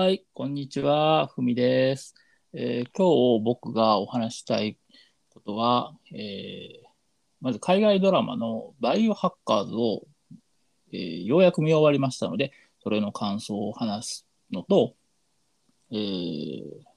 はい、こんにちは、ふみです、えー今日僕がお話したいことは、えーまず海外ドラマのバイオハッカーズを、えーようやく見終わりましたので、それの感想を話すのと、え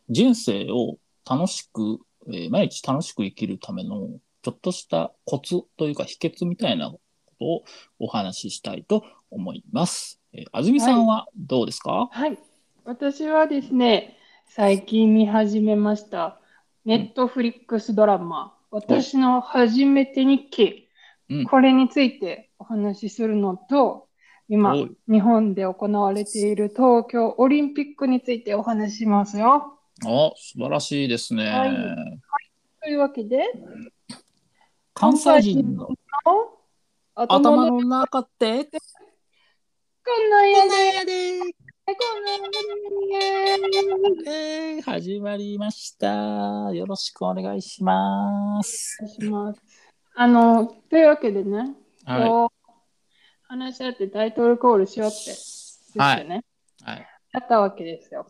人生を楽しく、え毎日楽しく生きるためのちょっとしたコツというか秘訣みたいなことをお話ししたいと思います。えー、安住さんはどうですか、はい。私はですね、最近見始めました、ネットフリックスドラマ、私の初めて日記、うん。これについてお話しするのと、今日本で行われている東京オリンピックについてお話ししますよ。あ、素晴らしいですね。はい。というわけで、関西人の頭頭のの中ってこんなんやで。えー始まりました。よろしくお願いします。お願いします。あの、というわけでね、はこう話し合ってタイトルコールしようって、ですよね。い。はい。やったわけですよ。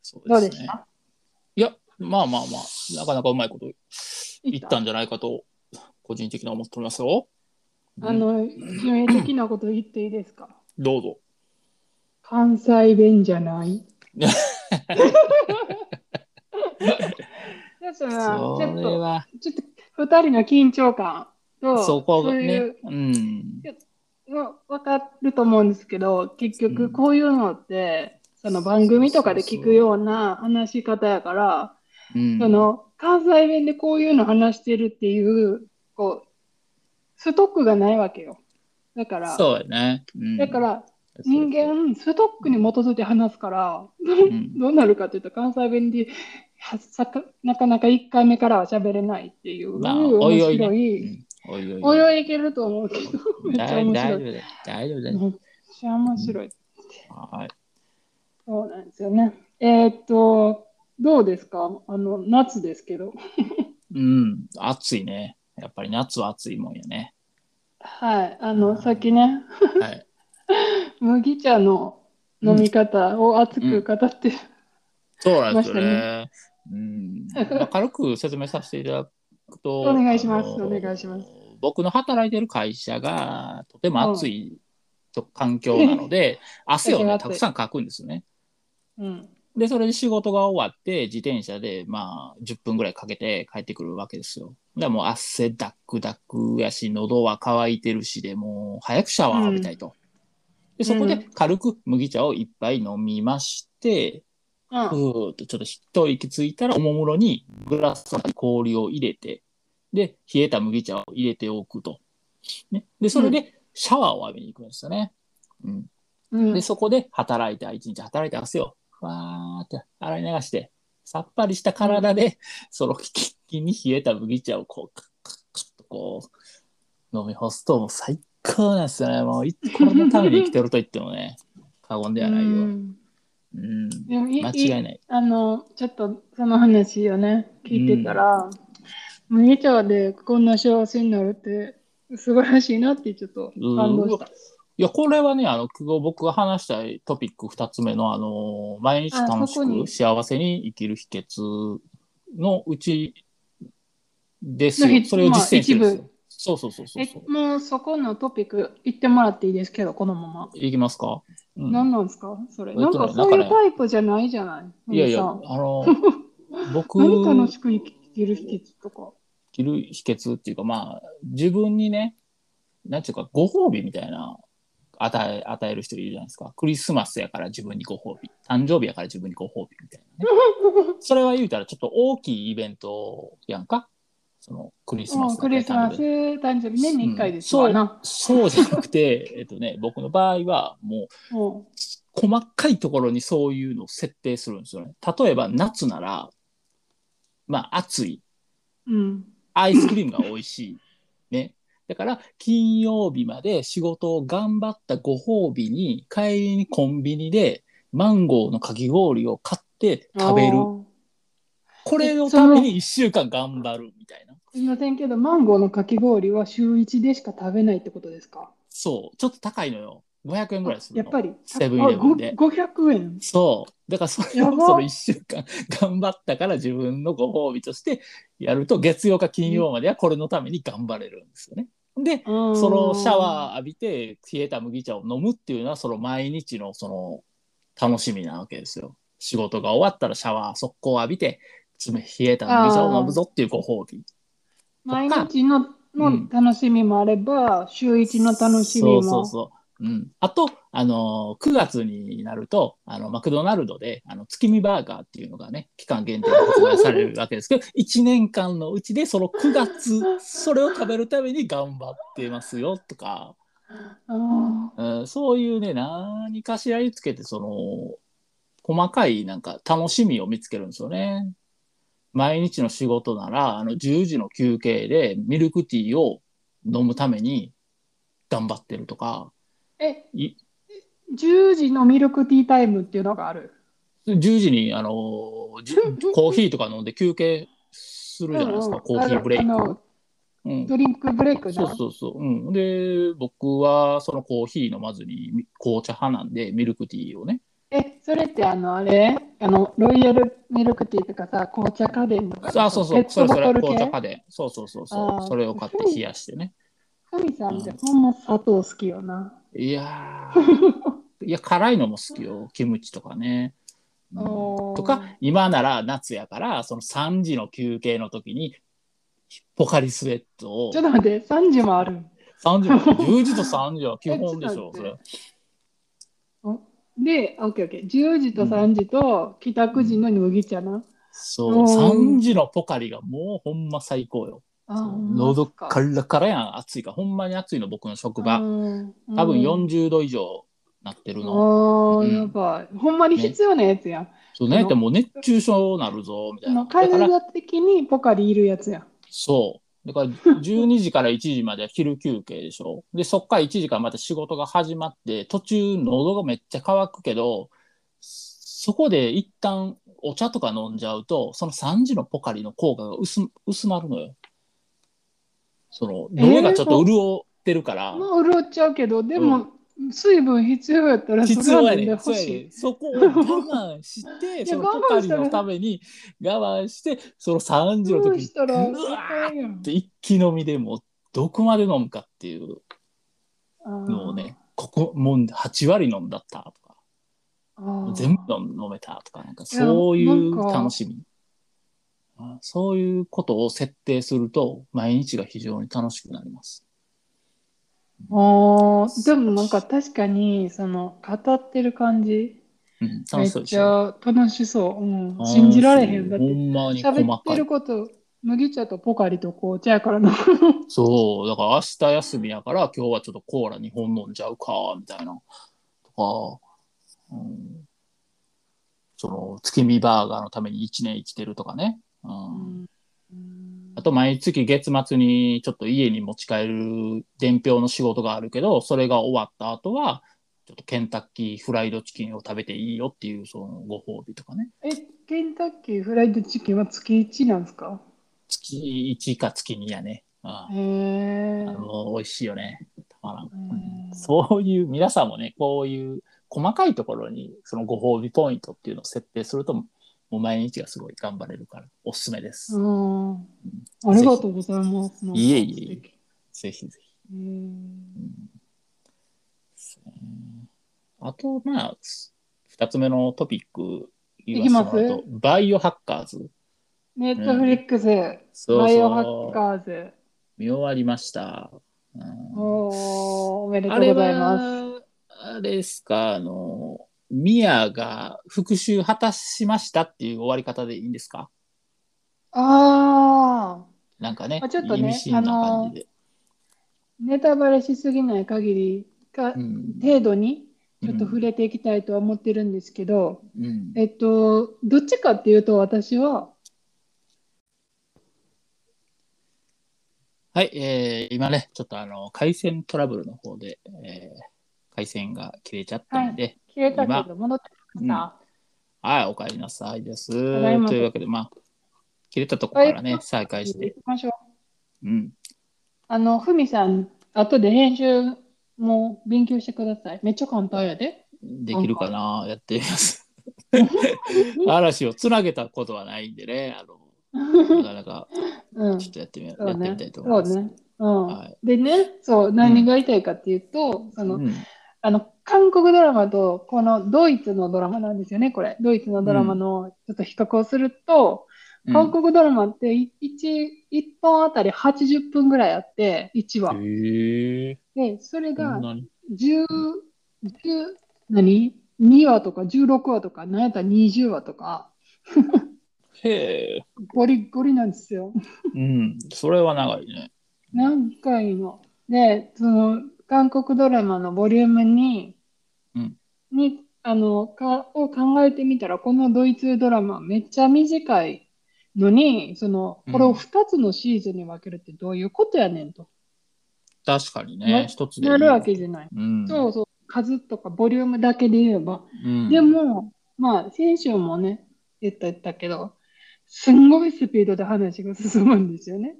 そうですね。どうでした？いや、まあまあまあ、なかなかうまいこと言った？んんじゃないかと、個人的には思っておりますよ。うんあの、致命的なこと言っていいですか？どうぞ。関西弁じゃない だから、ちょっと、は、ちょっと、二人の緊張感と、そこがそういねう、うん。の分かると思うんですけど、結うん局こういうのって、その番組とかで聞くような話し方やから、うんその関西弁でこういうの話してるっていう、こう、ストックがないわけよ。だから、そうやね。うんだから人間、ストックに基づいて話すから、んどうなるかというと、関西弁ではさかなかなか1回目からは喋れないっていう、まあ、面おいおいね。白い。うんおいおいけると思うけど、めっちゃ大面白い。大丈夫だよ。大丈夫だよ。めっちゃ面白い。はい。そうなんですよね。えーっと、どうですかあの、夏ですけど。うん、暑いね。やっぱり夏は暑いもんやね。はい。あの、さっきね、はい。麦茶の飲み方を熱く語って、そうなんですよましね。うん。まあ、軽く説明させていただくと、お願いしますお願いします。僕の働いてる会社がとても暑いと環境なので、汗をね、たくさんかくんですよね。うん。で、それで仕事が終わって、自転車で、まあ、10分ぐらいかけて帰ってくるわけですよ。でもう汗だくだくやし、喉は渇いてるしで、もう早くシャワー浴びたいと。で、そこで軽く麦茶を一杯飲みまして、うんふーっとちょっと一息ついたら、おもむろにグラスに氷を入れて、で、冷えた麦茶を入れておくと。ね、で、それでシャワーを浴びに行くんですよね。うん。うんで、そこで働いて、一日働いて汗を、ふわーって洗い流して、さっぱりした体で、そのキンキンに冷えた麦茶をこう、カッカッカッとこう、飲み干すと、もう最高なんですよね。もうい、これのために生きてると言ってもね、過言ではないよ。ううん。んでもい間違いない。あの、ちょっとその話をね、聞いてたら、麦茶でこんな幸せになるって素晴らしいなってちょっと感動した。いや、これはね、あの、今日僕が話したいトピック二つ目の、あの、毎日楽しくあそこに幸せに生きる秘訣のうちですよ。それを実践してるんですまあよ。そうそうそうそうえそう。もうそこのトピック言ってもらっていいですけど、このまま。いきますか、うん何なんですか？それ。えっとねなんかそうないうタイプじゃないじゃない？いやいや、あの、僕、何楽しく生きる秘訣とか？生きる秘訣っていうか、まあ、自分にね、なんていうか、ご褒美みたいな、与え、与える人いるじゃないですか。クリスマスやから自分にご褒美。誕生日やから自分にご褒美みたいなね。それは言うたらちょっと大きいイベントやんか？そのクリスマスクリスマス、誕誕生日、年に1回ですそうわな。そうじゃなくて、えっとね、僕の場合はもうも細かいところにそういうのを設定するんですよね。例えば夏なら、まあ暑い。ううん。アイスクリームが美味しい。ね。だから、金曜日まで仕事を頑張ったご褒美に、帰りにコンビニでマンゴーのかき氷を買って食べる。これのために1週間頑張るみたいな。すみませんけど、マンゴーのかき氷は週1でしか食べないってことですか？そう。ちょっと高いのよ。500円ぐらいするの。やっぱり。セブンイレブンであご500円。そう。だからそれをその1週間頑張ったから自分のご褒美としてやると月曜か金曜まではこれのために頑張れるんですよね。で、そそのシャワー浴びて冷えた麦茶を飲むっていうのはその毎日のその楽しみなわけですよ。仕事が終わったらシャワー速攻浴びて冷冷えた麦茶を飲むぞっていうご褒美。毎日のうんの楽しみもあれば、週一の楽しみも。そうそうそう。うん、あと、あのー9月になるとあのマクドナルドであの月見バーガーっていうのがね期間限定で発売されるわけですけど 1年間のうちでその9月それを食べるために頑張ってますよとか、あうん、そういうね何かしらにつけてその細かいなんか楽しみを見つけるんですよね。毎日の仕事ならあの10時の休憩でミルクティーを飲むために頑張ってるとか。ーえ、い10時のミルクティータイムっていうのがある？10時に、あのコーヒーとか飲んで休憩するじゃないですか、うんうんコーヒーブレイク。うん、ドリンクブレイクそうな。そうそう。うん、で、僕はそのコーヒー飲まずにみ紅茶派なんで、ミルクティーをね。え、それってあの、あれ？あの、ロイヤルミルクティーとかさ、紅茶家電とか。あ、そうそう、それそれ、紅茶家電。そうそうそうそう。それを買って冷やしてね。ふみさんってほんま砂糖好きよな。いやー、いや、辛いのも好きよ。キムチとかね。うんとか、今なら夏やから、その3時の休憩の時に、ポカリスエットをちょっと待って、3時もある。3時も10時と3時は基本でしょ、それ。で、オッケーオッケー。10時と3時と帰宅時の麦茶な。そう、おー3時のポカリがもうほんま最高よ。喉かカラカラやん、暑いから。ほんまに暑いの、僕の職場。うん多分うん40度以上なってるの。ああ、うんやばい。ほんまに必要なやつやん。そうね、でも熱中症なるぞ、みたいな。あの海だから、外的にポカリいるやつやん。そう。だから12時から1時までは昼休憩でしょ。で、そっから1時からまた仕事が始まって、途中喉がめっちゃ乾くけど、そこで一旦お茶とか飲んじゃうと、その3時のポカリの効果が薄薄まるのよ。その、喉がちょっと潤ってるから。まあ、潤っちゃうけど、でも、水分必要やったら必要やねん。欲しそうや。そこを我慢して、やそのポカリのために我慢して、その3時のど時にうわって一気飲みでもうどこまで飲むかっていうあのをね、ここもう8割飲んだったとか、全部飲めたとか、なんかそういう楽しみ。あそういうことを設定すると、毎日が非常に楽しくなります。あーでもなんか確かに、その、語ってる感じ、うん、め楽っち。ゃ楽しそう。うん、信じられへん。だっほて、んまに細喋ってること、麦茶とポカリと紅茶やからな。そう、だから明日休みやから今日はちょっとコーラ2本飲んじゃうか、みたいな。とか、うん、その月見バーガーのために1年生きてるとかね。うんあと毎月月末にちょっと家に持ち帰る伝票の仕事があるけど、それが終わった後は、ちょっとケンタッキーフライドチキンを食べていいよっていうそのご褒美とかね。え、ケンタッキーフライドチキンは月1なんですか？月1か月2やね。うんへえあ。の美味しいよね。たまらん。うんそういう、皆さんもね、こういう細かいところにそのご褒美ポイントっていうのを設定すると、もう毎日がすごい頑張れるから、おすすめです。うん。ありがとうございます。いえいえいえぜひぜひ。え。うんあと、まあ、二つ目のトピック言いきます？わせてバイオハッカーズ。ネットフリックス、そうバイオハッ。カーズ。見終わりました。うんおーおめでとうございます。は、あれですか、あの、ミヤが復讐果たしましたっていう終わり方でいいんですか？ああ、なんかね、まあちょっとね。ネタバレしすぎない限りか、うん。程度にちょっと触れていきたいとは思ってるんですけど、うん。えっと、どっちかっていうと私は、はい、えー今ね、ちょっとあの、回線トラブルの方で、えー回線が切れちゃったので、消えたけど戻ってきまはい、お帰りなさいです。というわけで、まあ、切れたとこからね、はい再開し行て。きましょう。うん。あの、ふみさん、後で編集もう勉強してください。めっちゃ簡単やで。できるかなやってみます。嵐をつなげたことはないんでね、あの、なかなか うん。ちょっとやってみ,、そうねやってみたいと思います。そうね。うん。はいでね、そう、何が言いたいかっていうと、その、うんあの、韓国ドラマと、このドイツのドラマなんですよね、これ。ドイツのドラマの、ちょっと比較をすると、韓国ドラマって1、一本あたり80分ぐらいあって、1話。へえで、それがなに10、10何 ?2 話とか16話とか、なんやったら20話とか、へえ。ゴリゴリなんですよ。うん。それは長いね。何回も。で、その、韓国ドラマのボリュームに、うんに、あの、か、を考えてみたら、このドイツドラマめっちゃ短いのに、その、これを2つのシーズンに分けるってどういうことやねんと。確かになね。一つでなるわけじゃない。うん。そうそう。数とかボリュームだけで言えば。うん。でも、まあ、先週もね、言った言ったけど、すんごいスピードで話が進むんですよね。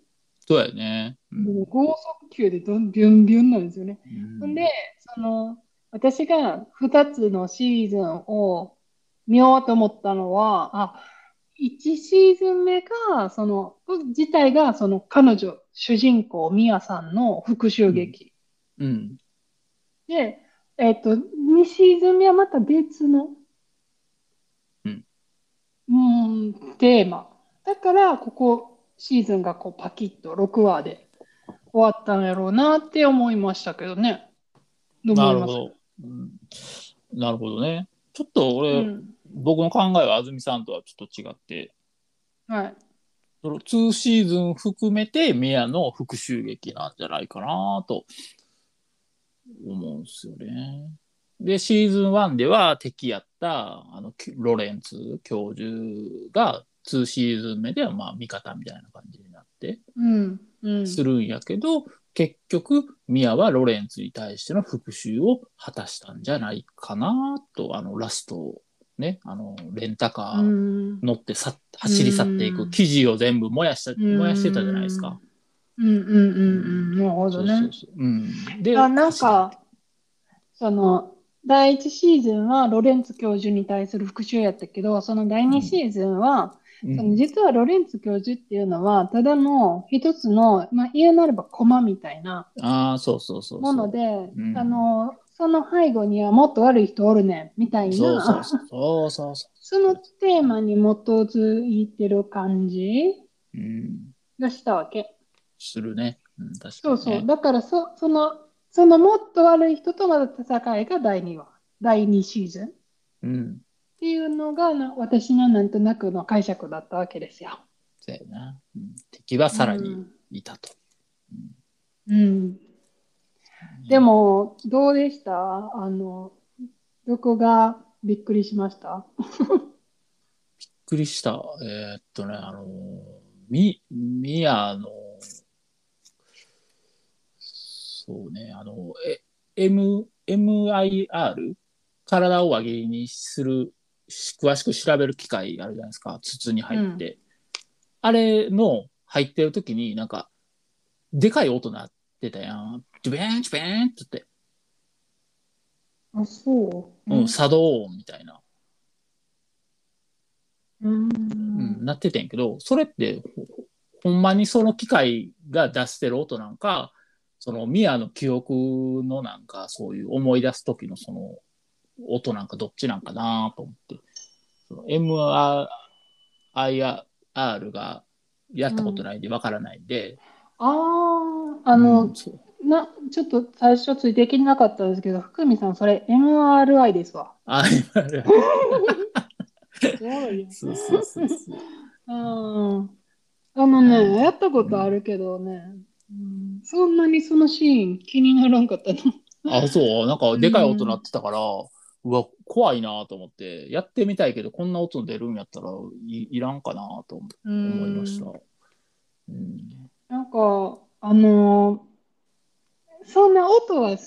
そうやね。うんもう高速球でどんビュンビュンなんですよね。うんで、その、私が2つのシーズンを見ようと思ったのは、あ、1シーズン目が、その、自体が、その彼女、主人公、ミヤさんの復讐劇。うん。で、えっと、2シーズン目はまた別の、うんうん、テーマ。だから、ここ、シーズンがこうパキッと6話で終わったんやろうなって思いましたけどね。どなるほど。うんなるほどね。ちょっと俺、うん。僕の考えは安住さんとはちょっと違って、はい。その2シーズン含めて宮の復讐劇なんじゃないかなと思うんですよね。で、シーズン1では敵やったあのきロレンツ教授が2シーズン目ではまあ味方みたいな感じになってうん。うん。するんやけど、結局宮はロレンツに対しての復讐を果たしたんじゃないかなと、あのラストね、あのレンタカうーん。乗ってさ走り去っていく記事を全部燃やした、うん燃やしてたじゃないですか。うんうんうんうん。なるほどね。そうそうそううん、であなんか、その、第1シーズンはロレンツ教授に対する復讐やったけど、その第2シーズンは、うんその実はロレンツ教授っていうのは、ただの一つの、まあ、言うなればコマみたいなああそうそうそうそう。もので、ん。あの、その背後にはもっと悪い人おるねん、みたいな、そうそうそのテーマに基づいてる感じがしたわけ。するね、うん、確かに、ね、そうそう。だからそ、その、そのもっと悪い人との戦いが第2話、第2シーズン。っうんていうのがな私のなんとなくの解釈だったわけですよ。そうやな、うん、敵はさらにいたと、うん。うん。でも、どうでした？あの、どこがびっくりしました？びっくりした。えーっとねあのみ宮のそうねあのえ M MIR 体を輪切りにするし詳しく調べる機械あるじゃないですか。筒に入って、あれの入ってる時になんかでかい音鳴ってたやん。ジュベーンジュベーンって言って、あ、そう。うん、作動音みたいな、うん。うん、なっててんけどそれってほほんまにその機械が出してる音なんかそのミアの記憶のなんかそういう思い出す時のその音なんかどっちなんかなと思って MIR がやったことないんでわからないんで、ああ、あの、うんな、ちょっと最初ついていけなかったんですけど、福見さん、それ MRI ですわ。あ MIR そうよ。そうそうそうそう うん。あのね、やったことあるけどね、うん、そんなにそのシーン気にならんかったの。あそうなんかでかい音鳴ってたから、うわ怖いなと思ってやってみたいけどこんな音出るんやったらいいらんかなと思いました。うん。なんか、あのーそんな音は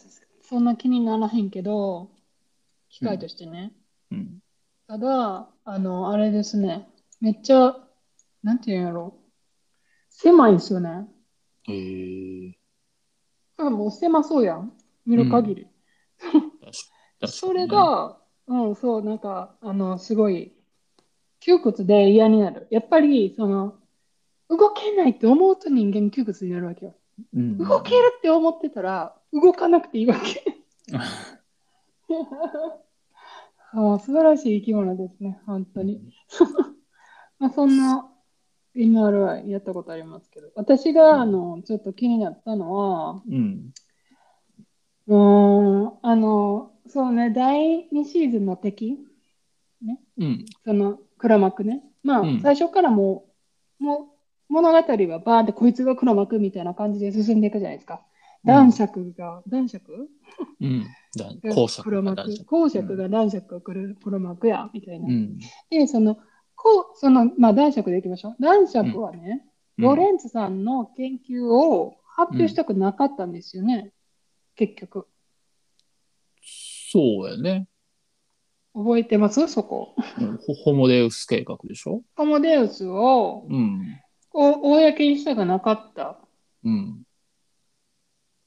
そんな気にならへんけど、機械としてね。うん。ただ、あの、あれですね。めっちゃ、なんていうんやろ。狭いんですよね。へえ。あもう狭そうやん。見る限り。確かにそれ、が、うん、そう、なんか、あの、すごい、窮屈で嫌になる。やっぱり、その、動けないって思うと人間窮屈になるわけよ。うん、動けるって思ってたら、動かなくていいわけ。そう素晴らしい生き物ですね、本当に。まあ、そんな MRI やったことありますけど、私があのちょっと気になったのは、うん。うーん、あの、そうね、第2シーズンの敵、うん。その黒幕ね。まあ、うん最初からもう、もう物語はバーンってこいつが黒幕みたいな感じで進んでいくじゃないですか。男爵が、男爵？うん。公爵黒幕が男爵。公爵が男爵が黒黒幕や、みたいな。うん。で、その、こう、その、まあ、男爵でいきましょう。男爵はね、ロレンツさんの研究を発表したくなかったんですよね、結局。そうやね。覚えてます？そこ。うんホホモデウス計画でしょ？ホモデウスをうん。こう公にしたくなかった。うん。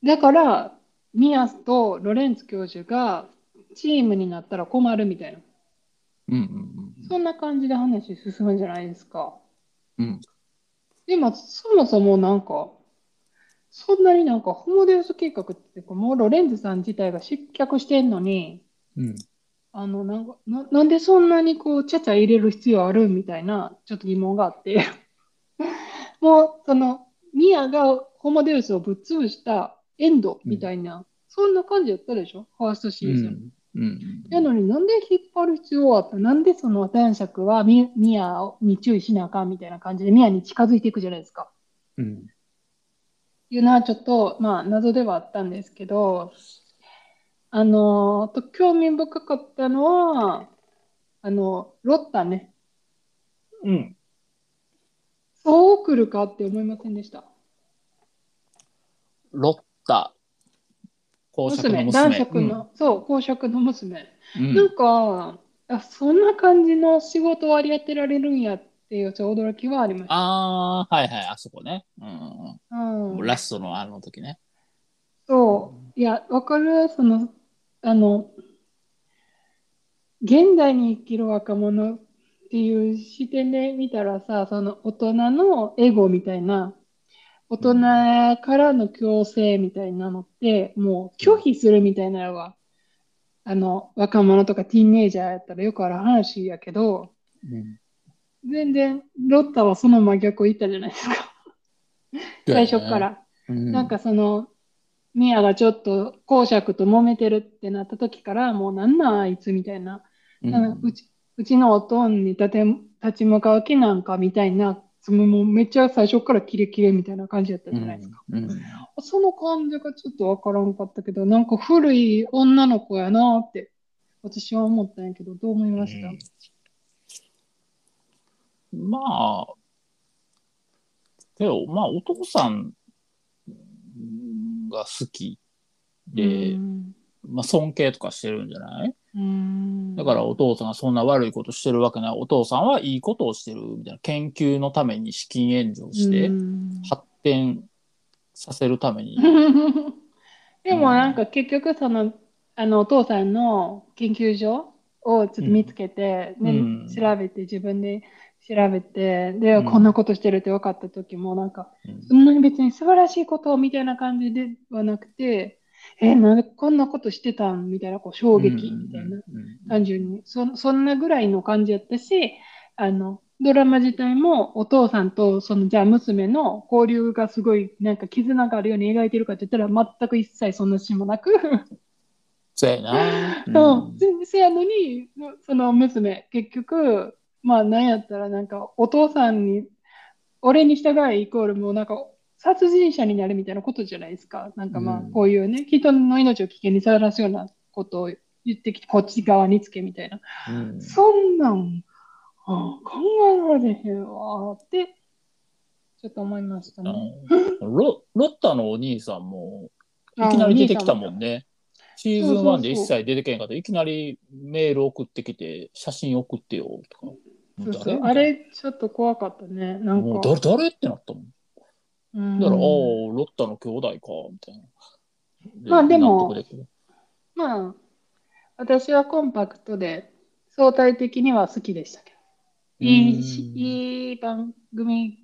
だから、ミアスとロレンツ教授がチームになったら困るみたいな。うんうんそんな感じで話進むんじゃないですか。うん。うん。でも、そもそもなんか、そんなになんか、ホモデウス計画ってもうロレンズさん自体が失脚してんのに、うん。あの、なんか、な、なんでそんなにこう、ちゃちゃ入れる必要あるみたいな、ちょっと疑問があって。もう、その、ミアがホモデウスをぶっ潰したエンドみたいな、そんな感じやったでしょ？ファーストシーズン。うん。なのになんで引っ張る必要はあった？なんでその男爵はミミアに注意しなあかんみたいな感じでミアに近づいていくじゃないですか。うん。いうのはちょっと、まあ、謎ではあったんですけど、あの、と興味深かったのは、あの、ロッタね。うん。そう来るかって思いませんでした？ロッタ。公爵の娘、娘。男爵の、そう、公爵の娘。うん。なんか、あ、そんな感じの仕事割り当てられるんやっていうちょ驚きはありました。ああ、はいはい、あそこね。うん。うんラストのあの時ね。そう。いや、わかるその、あの、現代に生きる若者っていう視点で見たらさ、その大人のエゴみたいな、大人からの強制みたいなのって、もう拒否するみたいなのが、あの、若者とかティーンエイジャーやったらよくある話やけど、うん。全然、ロッタはその真逆を言ったじゃないですか。最初から。うん。なんかその、ミアがちょっと公爵と揉めてるってなった時から、もうなんなんあいつみたいな、うん、うちうちのおとんに立て立ち向かう気なんかみたいな、そのもうめっちゃ最初からキレキレみたいな感じだったじゃないですか。うん。その感じがちょっとわからんかったけど、なんか古い女の子やなって私は思ったんやけど、どう思いました、うんまあ、けど、まあ、お父さんが好きで、うんまあ、尊敬とかしてるんじゃない？うんだからお父さんがそんな悪いことしてるわけない。お父さんはいいことをしてるみたいな。研究のために資金援助をしてう、ん発展させるために。でもなんか結局その、あのお父さんの研究所をちょっと見つけて、ねうん調べて自分で調べてで、うん。こんなことしてるって分かった時もなんかうん。そんなに別に素晴らしいことみたいな感じではなくてえなんでこんなことしてたんみたいなこう衝撃みたいな、うん単純に。そそんなぐらいの感じやったしあのドラマ自体もお父さんとそのじゃあ娘の交流がすごいなんか絆があるように描いてるかって言ったら全く一切そんなシーンもなく。そうやな。そう。全せやのにその娘結局まあなんやったらなんかお父さんに俺に従いイコールもうなんか殺人者になるみたいなことじゃないですか。なんかまあうん。こういうね、人の命を危険にさらすようなことを言ってきてこっち側につけみたいな。うん。そんなん、あ考えられへんわーって、ちょっと思いましたね。うんロロッタのお兄さんもいきなり出てきたもんね。シーズン1で一切出てけんかった。いきなりメール送ってきて、写真送ってよとか。そうそうあれ、ちょっと怖かったね。なんか、もう誰誰ってなったもん。うんだから、ああ、ロッタの兄弟か、みたいな。まあでもまあ、私はコンパクトで、相対的には好きでしたけど。いいいい番組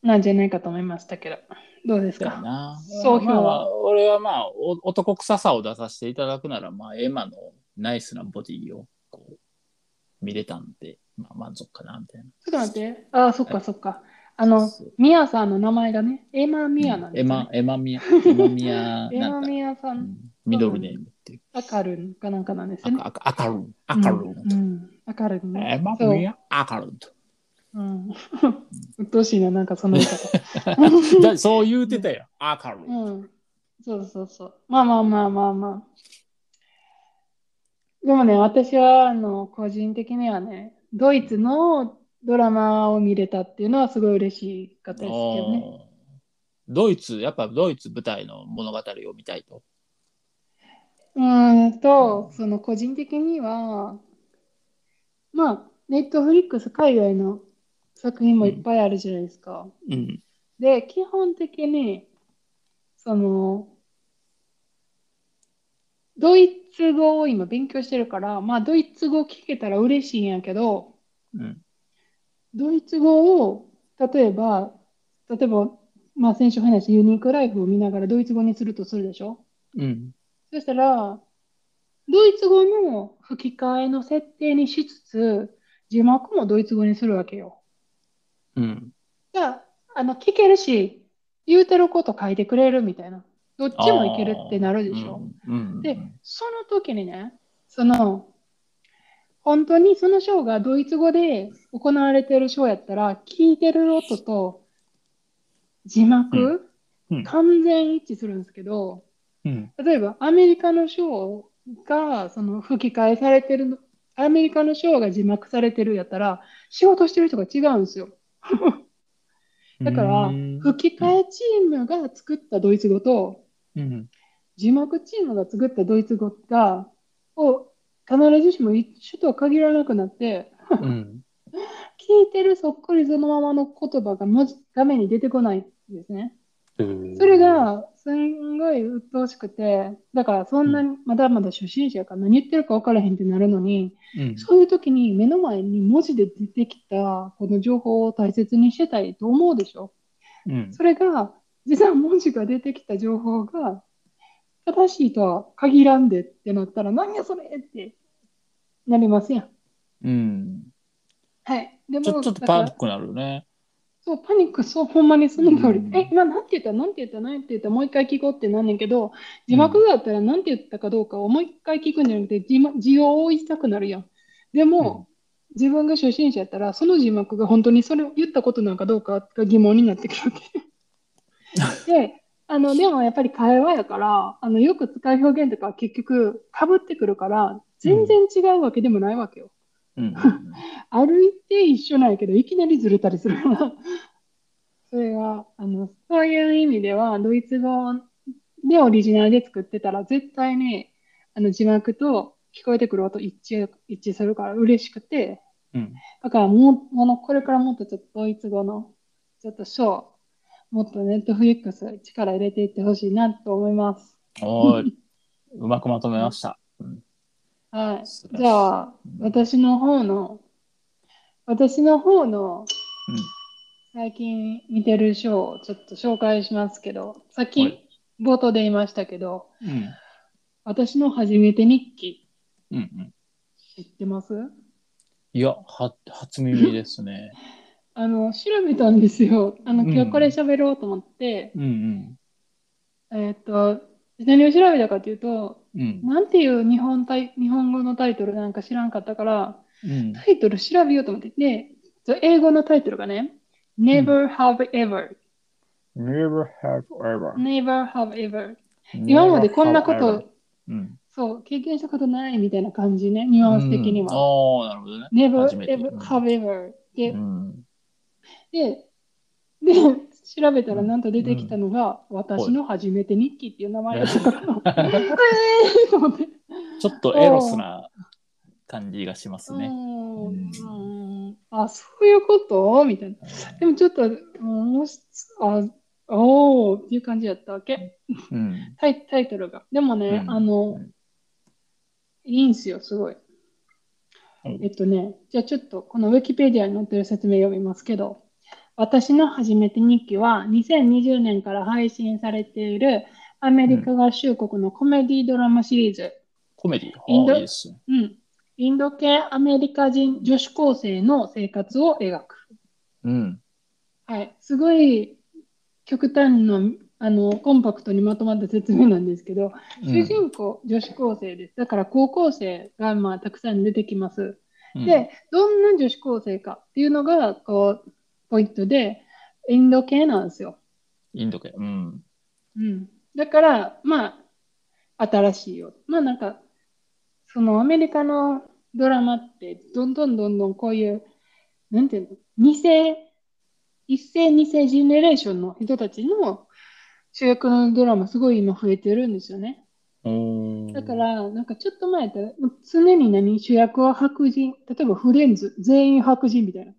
なんじゃないかと思いましたけど。どうですか？な。総評は？まあ、俺はまあ、お男臭さを出させていただくなら、まあ、エマのナイスなボディをこう見れたんで、まあ、満足かな、みたいな。ちょっと待って。ああ、そっかそっか。あのミヤさんの名前がね、エマ・ミヤなんです、ねエマ、エマミヤ、エマミヤ、エマ・ミヤさ、うんんミドルネームっていう。アカルンかなんかなんですよね。アカアカルン、アカルン。うん、うんアカルンね。エマミヤ、アカルンと。うん。うっとうしいな、なんかその言い方。だそう言うてたよ、アカルン。うん。そうそうそう。まあまあまあまあまあ。でもね、私は、あの、個人的にはね、ドイツのドラマを見れたっていうのはすごい嬉しかったですけどね。ドイツ、やっぱドイツ舞台の物語を見たいと。うーんと、その個人的には、まあ、ネットフリックス海外の作品もいっぱいあるじゃないですか。うん。で、基本的に、その、ドイツ語を今勉強してるから、まあ、ドイツ語聞けたら嬉しいんやけど、うん。ドイツ語を、例えば、例えば、まあ、先週話したユニークライフを見ながらドイツ語にするとするでしょ？うん。そしたら、ドイツ語の吹き替えの設定にしつつ、字幕もドイツ語にするわけよ。うん。じゃあ、あの、聞けるし、言うてること書いてくれるみたいな。どっちもいけるってなるでしょ。うん。うん。で、その時にね、その、本当にそのショーがドイツ語で行われてるショーやったら、聞いてる音と字幕、うん完全一致するんですけど、うん。例えばアメリカのショーがその吹き替えされてるの、アメリカのショーが字幕されてるやったら、仕事してる人が違うんですよ。だからうん、吹き替えチームが作ったドイツ語と、うん。字幕チームが作ったドイツ語が、を必ずしも一緒とは限らなくなって、うん。聞いてるそっくりそのままの言葉が文字画面に出てこないんですね。それ、がすんごい鬱陶しくて、だからそんなにまだまだ初心者やから何言ってるか分からへんってなるのに、うん。そういう時に目の前に文字で出てきたこの情報を大切にしてたいと思うでしょ。うん。それが、実は文字が出てきた情報が正しいとは限らんでってなったら、何やそれってなりますやん。うん。はい。でも、ちょっとパニックになるね。そう、パニック、そう、ほんまにその通り。うんえ、今、なんて言った？なんて言った？なんて言った？もう一回聞こうってなんねんけど、字幕があったらなんて言ったかどうかをもう一回聞くんじゃなくて、字幕字を追いたくなるやん。でも、自分が初心者やったら、その字幕が本当にそれを言ったことなんかどうかが疑問になってくるわけ。で、あの、でもやっぱり会話やから、あの、よく使う表現とかは結局被ってくるから、全然違うわけでもないわけよ。うん。歩いて一緒なんやけど、いきなりずれたりする。それが、あの、そういう意味では、ドイツ語でオリジナルで作ってたら、絶対に、あの、字幕と聞こえてくる音一致、一致するから嬉しくて、うん。だからもう、あの、これからもっとちょっとドイツ語の、ちょっとショー、もっとネットフリックス力入れていってほしいなと思います。お。うまくまとめました。うん。はい。じゃあ、私の方の、私の方の、最近見てるショーをちょっと紹介しますけど、さっきはい冒頭で言いましたけど、うん。私の初めて日記うん。うん。知ってます？いや、は、初耳ですね。あの、調べたんですよ。あの、うん今日これ喋ろうと思って、うんえーっと、何を調べたかというと、うん。うん。なんていう日本タイ日本語のタイトルなんか知らんかったから、うん。タイトル調べようと思って、で、英語のタイトルがね、Never Have Ever。Never have ever. Never Have Ever。今までこんなことうん。そう、経験したことないみたいな感じね、ニュアンス的には。ああ、なるほどね。Never have ever。で、で、調べたらなんと出てきたのが、私の初めて日記っていう名前だったから、えーと思って。ちょっとエロスな感じがしますね。うんうんうんあ、そういうこと？みたいな。でもちょっと、うんもしあおーっていう感じだったわけ。うん。タイタイトルが。でもね、うんあの、うんいいんすよ、すごい。うんえっとね、じゃあちょっとこのウィキペディアに載ってる説明読みますけど、私の初めて日記は2020年から配信されているアメリカ合衆国のコメディドラマシリーズ、コメディ？インド？うん、インド系アメリカ人女子高生の生活を描く。うん。はい、すごい極端なあのコンパクトにまとまった説明なんですけど、主人公、女子高生です。だから高校生がまあたくさん出てきます。うん、で、どんな女子高生かっていうのがこうポイントで、インド系なんですよ。インド系。うん。うん、だから、まあ、新しいよ。まあなんか、そのアメリカのドラマって、どんどんどんどんこういう、なんていうの、二世、一世二世ジェネレーションの人たちの主役のドラマすごい今増えてるんですよね。だか、ら、なんかちょっと前やったら、常に何？主役は白人、例えばフレンズ、全員白人みたいな。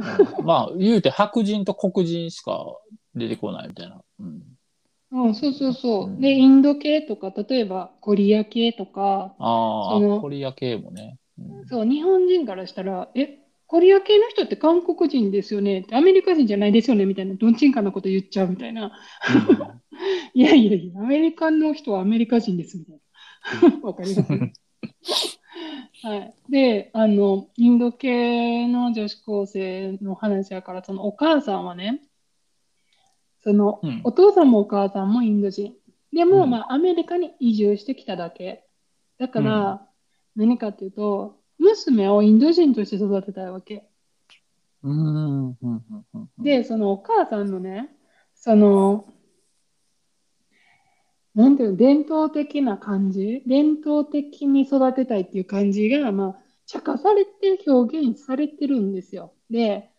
うんまあ、言うて白人と黒人しか出てこないみたいな。うん。うん、そうそうそうう。んで、インド系とか、例えばコリア系とか、ああ、コリア系もね。うんそう、日本人からしたら、え、コリア系の人って韓国人ですよねって、アメリカ人じゃないですよねみたいな、どんちんかなこと言っちゃうみたいな。いやいやいや、アメリカの人はアメリカ人ですみたいな。わかります？はい。で、あの、インド系の女子高生の話やから、そのお母さんはね、その、うんお父さんもお母さんもインド人。でも、うんまあ、アメリカに移住してきただけ。だから、何かっていうと、娘をインド人として育てたいわけ。うん。うん。うん。うん。で、そのお母さんのね、その、なんていうの、伝統的な感じ、伝統的に育てたいっていう感じが、まあ、茶化されて表現されてるんですよ。で、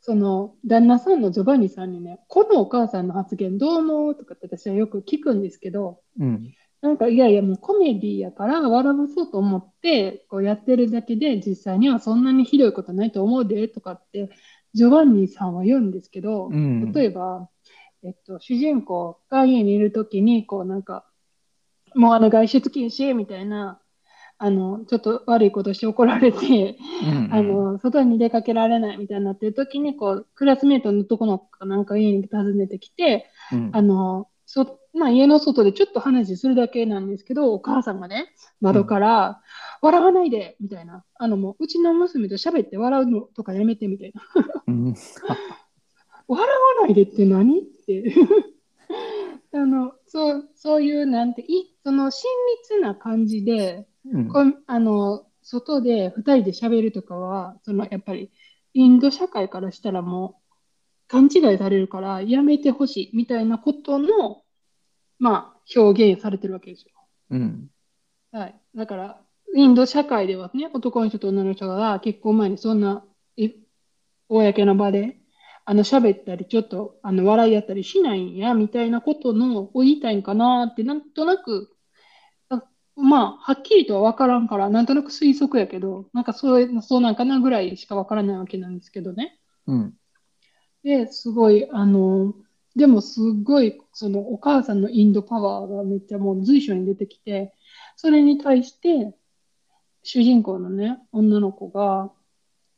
その、旦那さんのジョバンニさんにね、このお母さんの発言どう思う？とかって私はよく聞くんですけど、うん。なんか、いやいや、もうコメディやから笑わそうと思って、こうやってるだけで、実際にはそんなにひどいことないと思うで、とかって、ジョバンニさんは言うんですけど、うん例えば、えっと、主人公が家にいるときに、こうなんか、もうあの外出禁止みたいな、あの、ちょっと悪いことして怒られて、うん。あの、外に出かけられないみたいになってるときに、こう、クラスメートの男の子がなんか家に訪ねてきて、うん、あの、そ、まあ、家の外でちょっと話するだけなんですけど、お母さんがね、窓から、笑わないで、みたいな。あの、もう、うちの娘と喋って笑うのとかやめて、みたいな。うん。笑わないでって何？って。あの、そう、そういう、なんて、い、その親密な感じで、うんこんあの、外で二人で喋るとかは、その、やっぱり、インド社会からしたらもう、勘違いされるから、やめてほしい、みたいなことの、まあ、表現されてるわけですよ。うん。はい。だから、インド社会ではね、男の人と女の人が結婚前にそんな、え、公の場で、あの、喋ったり、ちょっと、あの、笑いやったりしないんや、みたいなことの、を言いたいんかなって、なんとなく、あまあ、はっきりとは分からんから、なんとなく推測やけど、なんかそういう、そうなんかなぐらいしか分からないわけなんですけどね。うん。で、すごい、あの、でもすごい、そのお母さんのインドパワーがめっちゃもう随所に出てきて、それに対して、主人公のね、女の子が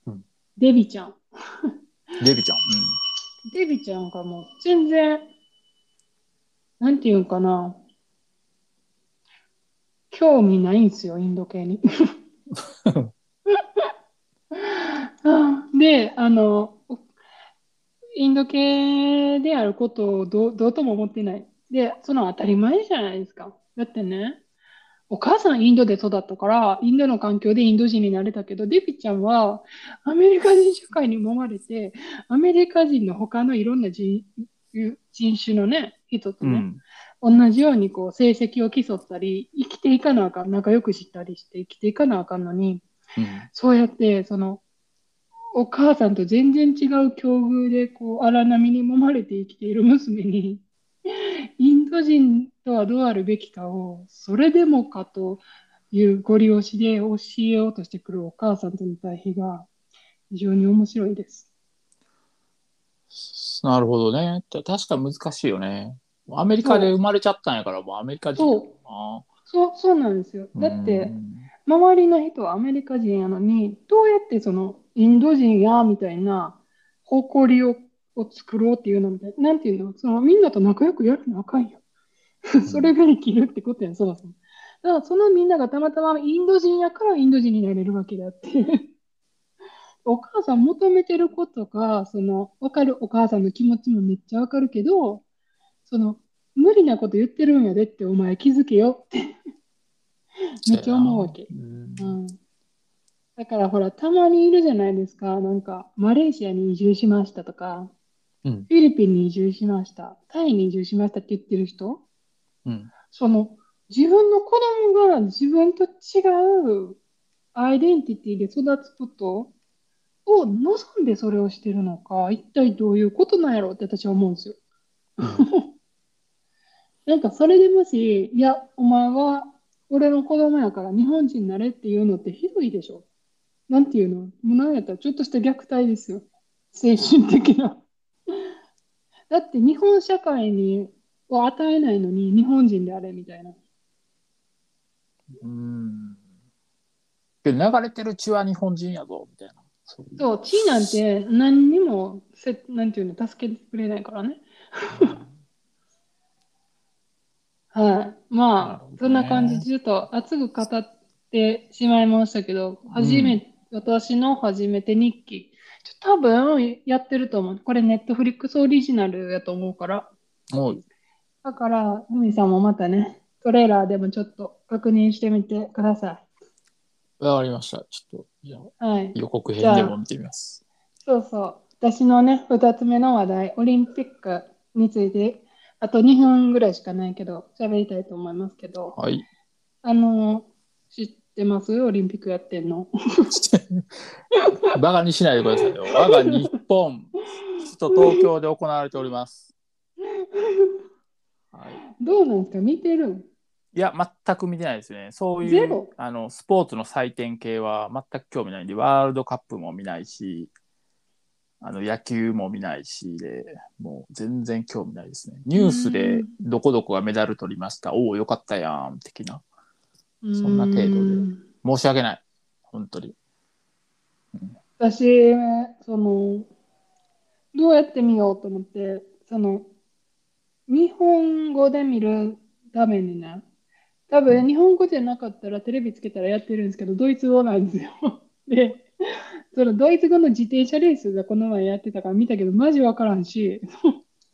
うん、デビちゃん。デビちゃん。デビちゃんがもう全然、なんていうんかな、興味ないんですよ、インド系に。で、あの、インド系であることをどうどうとも思ってない。で、その当たり前じゃないですか。だってね、お母さんインドで育ったから、インドの環境でインド人になれたけど、デビちゃんはアメリカ人社会に揉まれて、アメリカ人の他のいろんな人人種のね、人とね、うん。同じようにこう成績を競ったり、生きていかなあかん、仲良くしたりして生きていかなあかんのに、うん。そうやって、その、お母さんと全然違う境遇で、こう、荒波に揉まれて生きている娘に、インド人とはどうあるべきかを、それでもかというご利用しで教えようとしてくるお母さんとの対比が非常に面白いです。なるほどね。た確かに難しいよね。アメリカで生まれちゃったんやから、もうアメリカ人。そう、そうなんですよ。だって、うん周りの人はアメリカ人やのに、どうやってそのインド人やみたいな誇りをを作ろうっていうのみたいな。なんていうの？そのみんなと仲良くやるのあかんよ。それが生きるってことやん、そもそも。だからそのみんながたまたまインド人やからインド人になれるわけであって。お母さん求めてることが、その、わかるお母さんの気持ちもめっちゃわかるけど、その、無理なこと言ってるんやでってお前気づけよって めっちゃ思うわけ。うんうん。だからほら、たまにいるじゃないですか。なんか、マレーシアに移住しましたとか、うんフィリピンに移住しました、タイに移住しましたって言ってる人、うんその、自分の子供が自分と違うアイデンティティで育つことを望んでそれをしてるのか、一体どういうことなんやろうって私は思うんですよ。なんかそれでもし、いや、お前は俺の子供やから日本人になれっていうのってひどいでしょ。なんていうの？もうなんやったらちょっとした虐待ですよ。精神的な。だって日本社会にを与えないのに日本人であれみたいな。うん。けど流れてる血は日本人やぞ、みたいな。そういうそう、地位なんて何にもせ、なんていうの、助けてくれないからね。はい。まあ、ねそんな感じで、ちょっと熱く語ってしまいましたけど、初め、私の初めて日記、多分やってると思う。これ、ネットフリックスオリジナルやと思うから。もう、だから、ふみさんもまたね、トレーラーでもちょっと確認してみてくださわかりました。ちょっと、じゃあ、い。はい。予告編でも見てみます。そうそう。私のね、二つ目の話題、オリンピックについて、あと2分ぐらいしかないけど、喋りたいと思いますけど、はい。あの、知ってます？オリンピックやってんの？バカにしないでくださいよ。我が日本、首都東京で行われております。はい、どうなんですか？見てるん？いや、全く見てないですね。そういうあのスポーツの祭典系は全く興味ないんで、ワールドカップも見ないし、あの野球も見ないしで、もう全然興味ないですね。ニュースでどこどこがメダル取りました、おお、よかったやん、的な。そんな程度でうん申し訳ない。本当に。私、その、どうやって見ようと思って、その、日本語で見るためにね、多分日本語じゃなかったらテレビつけたらやってるんですけど、ドイツ語なんですよ。で、そのドイツ語の自転車レースがこの前やってたから見たけど、マジわからんし、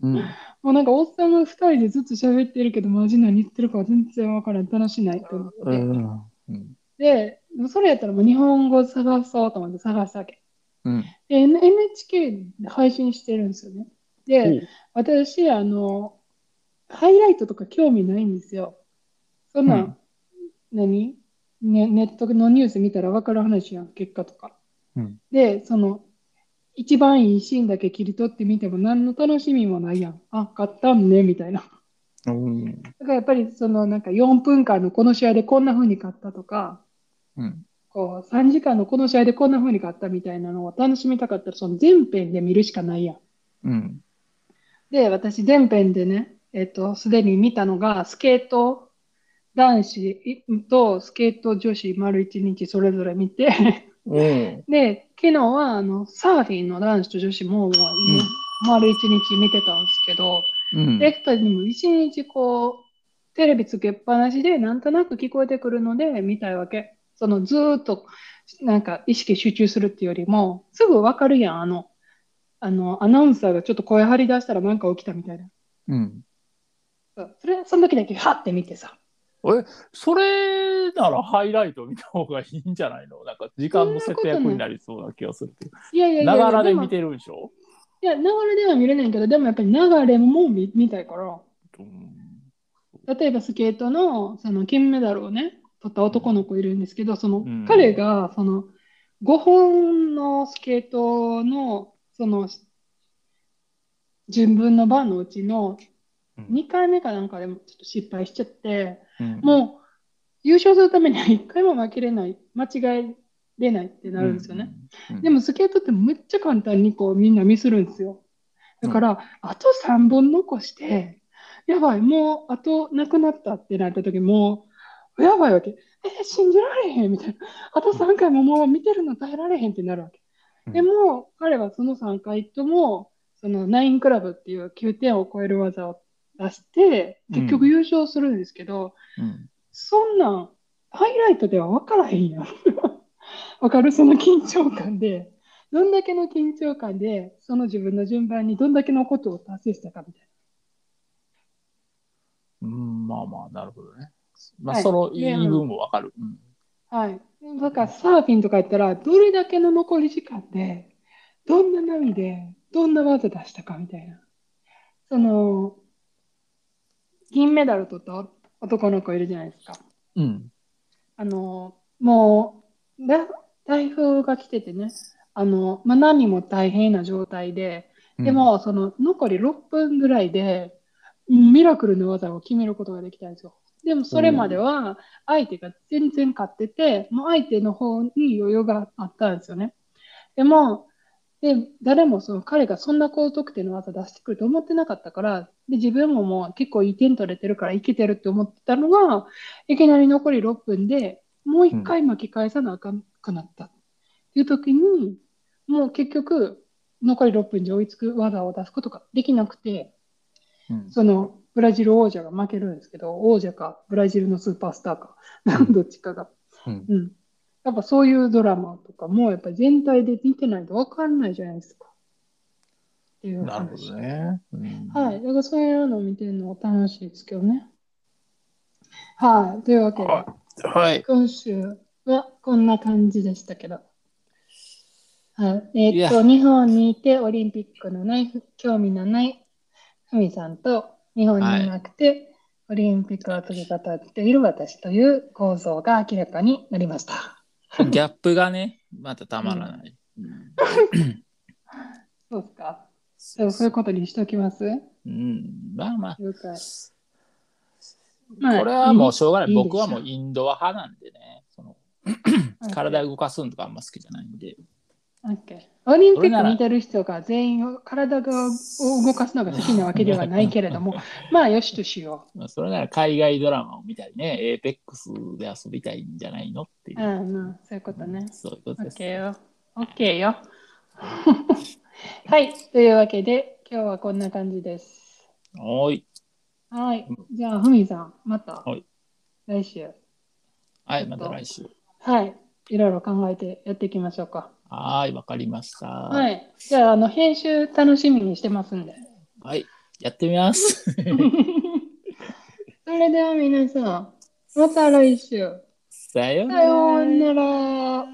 うん。もうなんかおっさんが2人でずつ喋ってるけど、マジ何言ってるか全然わからん、楽しないと思って。うん。うん。で、それやったらもう日本語探そうと思って探したわけ。うん。で NHK で配信してるんですよね。で、私、あの、ハイライトとか興味ないんですよ。そんなん、うん何？ね、ネットのニュース見たら分かる話やん、結果とか。うんで、その、一番いいシーンだけ切り取ってみても何の楽しみもないやん。あ、買ったんね、みたいな。うん。だからやっぱりそのなんか4分間のこの試合でこんな風に勝ったとか、うん。こう3時間のこの試合でこんな風に勝ったみたいなのを楽しみたかったらその全編で見るしかないやん。うん。で、私全編でね、えっと、すでに見たのがスケート男子とスケート女子丸一日それぞれ見て、うん。で、昨日はあのサーフィンの男子と女子ももう丸一日見てたんですけど、うん。レクタにも一日こう、テレビつけっぱなしでなんとなく聞こえてくるので見たいわけ。そのずーっとなんか意識集中するっていうよりも、すぐわかるやん、あの、あの、アナウンサーがちょっと声張り出したらなんか起きたみたいな。うん。それ、その時だけハッて見てさ。それならハイライト見た方がいいんじゃないの？なんか時間の節約になりそうな気がするけど。いやいやいやないがらでも見てるんでしょ？いや、流れでは見れないけど、でもやっぱり流れも見見たいから。う？ん。例えばスケートのその金メダルをね、取った男の子いるんですけど、そのうん彼がその5本のスケートのその順分の番のうちのうん2回目かなんかでもちょっと失敗しちゃって、うんもう優勝するためには1回も負けれない、間違えれないってなるんですよね。。うんでもスケートってめっちゃ簡単にこうみんなミスるんですよ。だから、あと3本残して、やばい、もうあとなくなったってなった時もう、やばいわけ。え、信じられへんみたいな。あと3回ももう見てるの耐えられへんってなるわけ。でも、彼はその3回とも、そのナインクラブっていう9点を超える技を出して、結局優勝するんですけど、うん。そんなん、ハイライトでは分からへんやん。わかる？その緊張感で、どんだけの緊張感で、その自分の順番にどんだけのことを達成したかみたいうん、まあまあ、なるほどね。まあ、はいそので言い分もわかる。うん。な。はい。だからサーフィンとか言ったら、どれだけの残り時間で、どんな波で、どんな技出したかみたいな。その、銀メダル取った男の子いるじゃないですか。うん。あの、もう、だ台風が来ててね、あの、まあ、波も大変な状態で、でも、その残り6分ぐらいで、ミラクルの技を決めることができたんですよ。でも、それまでは、相手が全然勝ってて、もう相手の方に余裕があったんですよね。でも、で、誰もその彼がそんな高得点の技出してくると思ってなかったから、で、自分ももう結構いい点取れてるからいけてるって思ってたのが、いきなり残り6分でもう一回巻き返さなあかんくなったっていう時に、もう結局、残り6分で追いつく技を出すことができなくて、うんそのブラジル王者が負けるんですけど、王者かブラジルのスーパースターか、どっちかが。うんうん。やっぱそういうドラマとかも、やっぱり全体で見てないと分かんないじゃないですか。っていうなるほ話。どね。うんはい。だからそういうのを見てるのも楽しいですけどね。はい。というわけで、ははい。今週はこんな感じでしたけど。はい。えーっと、日本にいてオリンピックのない、興味のないふみさんと、日本にいなくて、オリンピックを次語っている私という構造が明らかになりました。ギャップがね、またたまらない。うんそうですか。でもそういうことにしておきます？うん、まあまあ、了解。まあこれはもうしょうがない。いい僕はもうインドア派なんでね、その体動かすのとかあんま好きじゃないんで。オリンピック見てる人が全員体がを動かすのが好きなわけではないけれども、まあよしとしよまあ、それなら海外ドラマを見たりね、エーペックスで遊びたいんじゃないのっていうそういうことね。そういうことです。オッケーよ。オッケーよ。はい。というわけで、今日はこんな感じです。はーい。はい。じゃあ、ふみさん、またはい来週。はい、また来週。はい。いろいろ考えてやっていきましょうか。はーい、わかりました。ははい。じゃあ、あの、編集楽しみにしてますんで。い、やってみます。それでは皆さん、また来週。さよ。うなら。